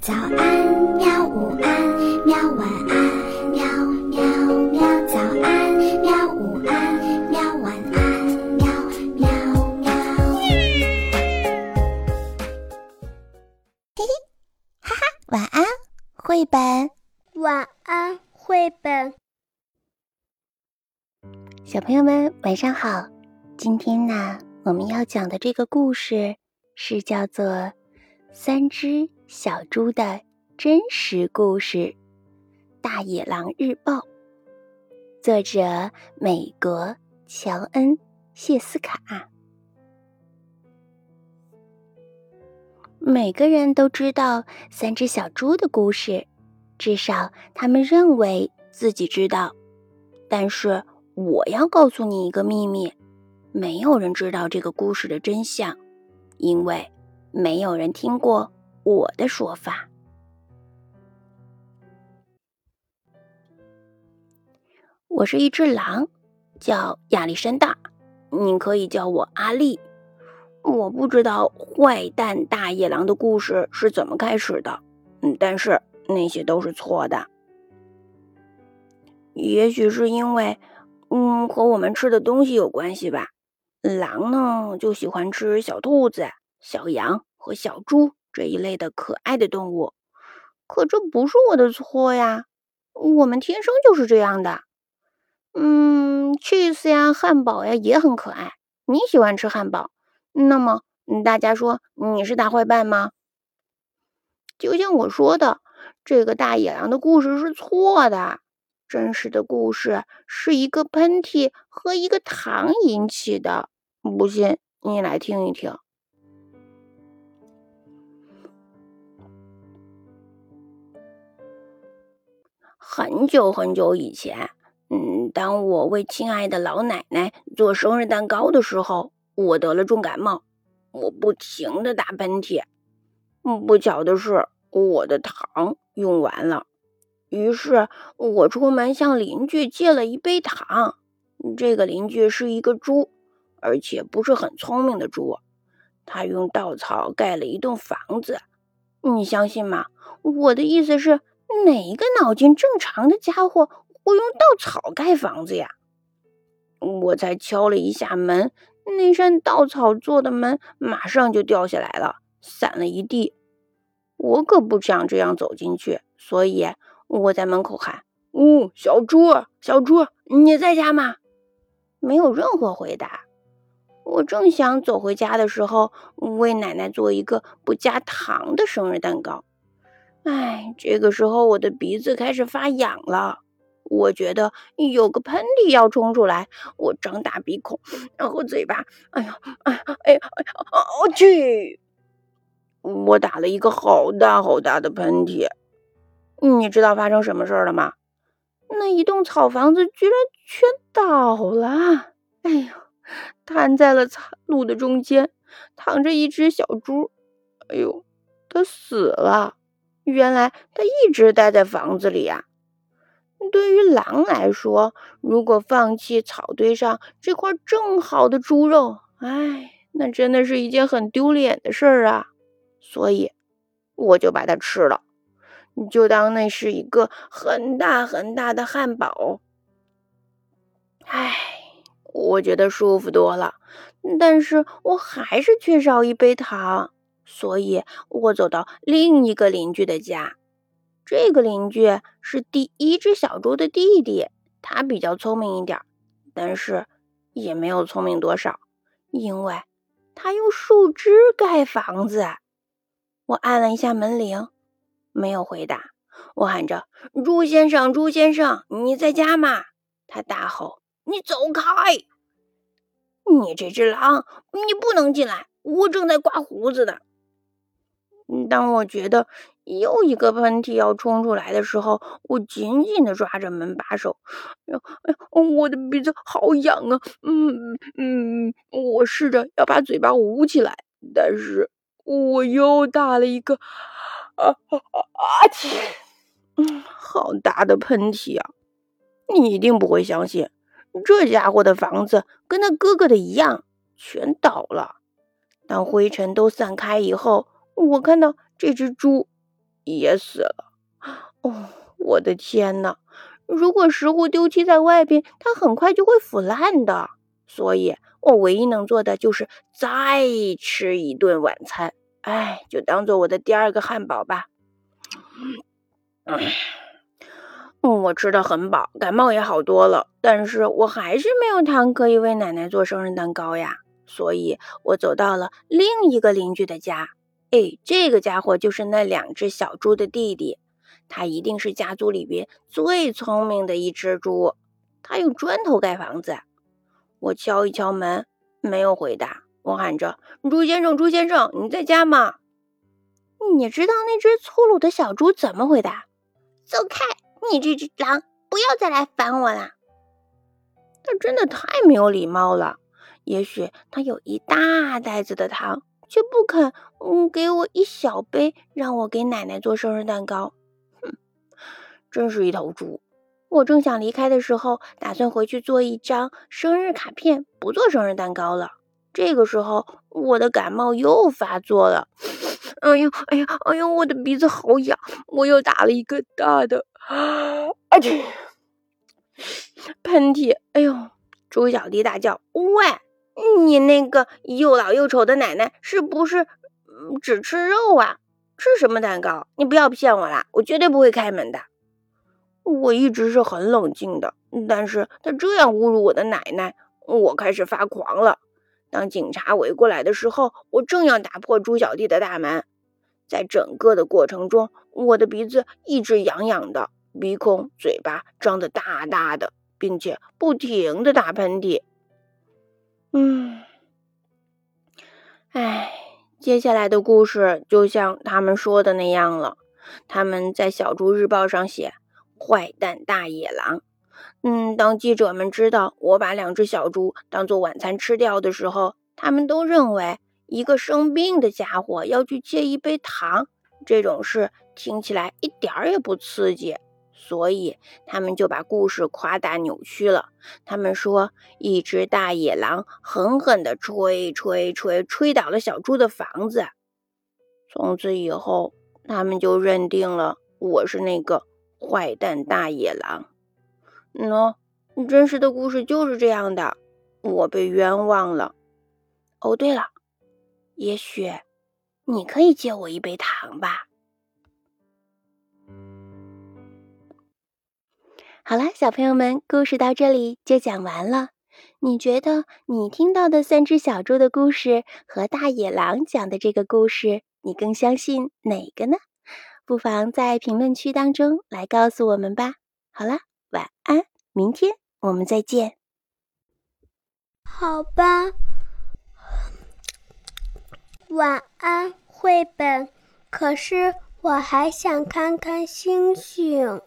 早安，喵！午安，喵！晚安，喵喵喵！早安，喵！午安，喵！晚安，喵喵喵！嘿嘿，哈哈，晚安，绘本。晚安，绘本。小朋友们，晚上好！今天呢，我们要讲的这个故事是叫做《三只小猪的真实故事》《大野狼日报》，作者美国乔恩·谢斯卡。每个人都知道三只小猪的故事，至少他们认为自己知道。但是，我要告诉你一个秘密：没有人知道这个故事的真相，因为没有人听过我的说法。我是一只狼，叫亚历山大，你可以叫我阿丽。我不知道坏蛋大野狼的故事是怎么开始的，嗯，但是那些都是错的。也许是因为。嗯，和我们吃的东西有关系吧。狼呢，就喜欢吃小兔子、小羊和小猪这一类的可爱的动物。可这不是我的错呀，我们天生就是这样的。嗯，cheese 呀，汉堡呀，也很可爱。你喜欢吃汉堡，那么大家说你是大坏蛋吗？就像我说的，这个大野狼的故事是错的。真实的故事是一个喷嚏和一个糖引起的，不信你来听一听。很久很久以前，嗯，当我为亲爱的老奶奶做生日蛋糕的时候，我得了重感冒，我不停的打喷嚏。嗯，不巧的是，我的糖用完了。于是我出门向邻居借了一杯糖。这个邻居是一个猪，而且不是很聪明的猪。他用稻草盖了一栋房子，你相信吗？我的意思是，哪一个脑筋正常的家伙会用稻草盖房子呀？我才敲了一下门，那扇稻草做的门马上就掉下来了，散了一地。我可不想这样走进去，所以。我在门口喊：“呜，小猪，小猪，你在家吗？”没有任何回答。我正想走回家的时候，为奶奶做一个不加糖的生日蛋糕。哎，这个时候我的鼻子开始发痒了，我觉得有个喷嚏要冲出来。我张大鼻孔，然后嘴巴，哎呀，哎呀，哎呀，我去！我打了一个好大好大的喷嚏。你知道发生什么事儿了吗？那一栋草房子居然全倒了！哎呦，瘫在了草路的中间，躺着一只小猪。哎呦，它死了！原来它一直待在房子里呀。对于狼来说，如果放弃草堆上这块正好的猪肉，哎，那真的是一件很丢脸的事儿啊。所以，我就把它吃了。就当那是一个很大很大的汉堡，唉，我觉得舒服多了，但是我还是缺少一杯糖，所以我走到另一个邻居的家。这个邻居是第一只小猪的弟弟，他比较聪明一点，但是也没有聪明多少，因为他用树枝盖房子。我按了一下门铃。没有回答，我喊着：“猪先生，猪先生，你在家吗？”他大吼：“你走开！你这只狼，你不能进来！我正在刮胡子呢。”当我觉得又一个喷嚏要冲出来的时候，我紧紧的抓着门把手。哎呦，哎呦，我的鼻子好痒啊！嗯嗯，我试着要把嘴巴捂起来，但是我又打了一个。啊啊啊！嗯，好大的喷嚏啊！你一定不会相信，这家伙的房子跟他哥哥的一样，全倒了。当灰尘都散开以后，我看到这只猪也死了。哦，我的天呐！如果食物丢弃在外边，它很快就会腐烂的。所以我唯一能做的就是再吃一顿晚餐。哎，就当做我的第二个汉堡吧。嗯，我吃的很饱，感冒也好多了，但是我还是没有糖可以为奶奶做生日蛋糕呀。所以我走到了另一个邻居的家。哎，这个家伙就是那两只小猪的弟弟，他一定是家族里边最聪明的一只猪。他用砖头盖房子。我敲一敲门，没有回答。我喊着：“猪先生，猪先生，你在家吗？”你知道那只粗鲁的小猪怎么回答？走开，你这只狼，不要再来烦我了。他真的太没有礼貌了。也许他有一大袋子的糖。却不肯，嗯，给我一小杯，让我给奶奶做生日蛋糕。哼，真是一头猪！我正想离开的时候，打算回去做一张生日卡片，不做生日蛋糕了。这个时候，我的感冒又发作了。哎呦，哎呀，哎呦，我的鼻子好痒！我又打了一个大的，啊嚏，喷嚏！哎呦，猪小弟大叫：“喂！”你那个又老又丑的奶奶是不是只吃肉啊？吃什么蛋糕？你不要骗我啦！我绝对不会开门的。我一直是很冷静的，但是他这样侮辱我的奶奶，我开始发狂了。当警察围过来的时候，我正要打破猪小弟的大门。在整个的过程中，我的鼻子一直痒痒的，鼻孔、嘴巴张得大大的，并且不停的打喷嚏。嗯，哎，接下来的故事就像他们说的那样了。他们在小猪日报上写“坏蛋大野狼”。嗯，当记者们知道我把两只小猪当做晚餐吃掉的时候，他们都认为一个生病的家伙要去借一杯糖，这种事听起来一点儿也不刺激。所以他们就把故事夸大扭曲了。他们说，一只大野狼狠狠地吹吹吹吹倒了小猪的房子。从此以后，他们就认定了我是那个坏蛋大野狼。喏，真实的故事就是这样的。我被冤枉了。哦，对了，也许你可以借我一杯糖吧。好了，小朋友们，故事到这里就讲完了。你觉得你听到的三只小猪的故事和大野狼讲的这个故事，你更相信哪个呢？不妨在评论区当中来告诉我们吧。好了，晚安，明天我们再见。好吧，晚安，绘本。可是我还想看看星星。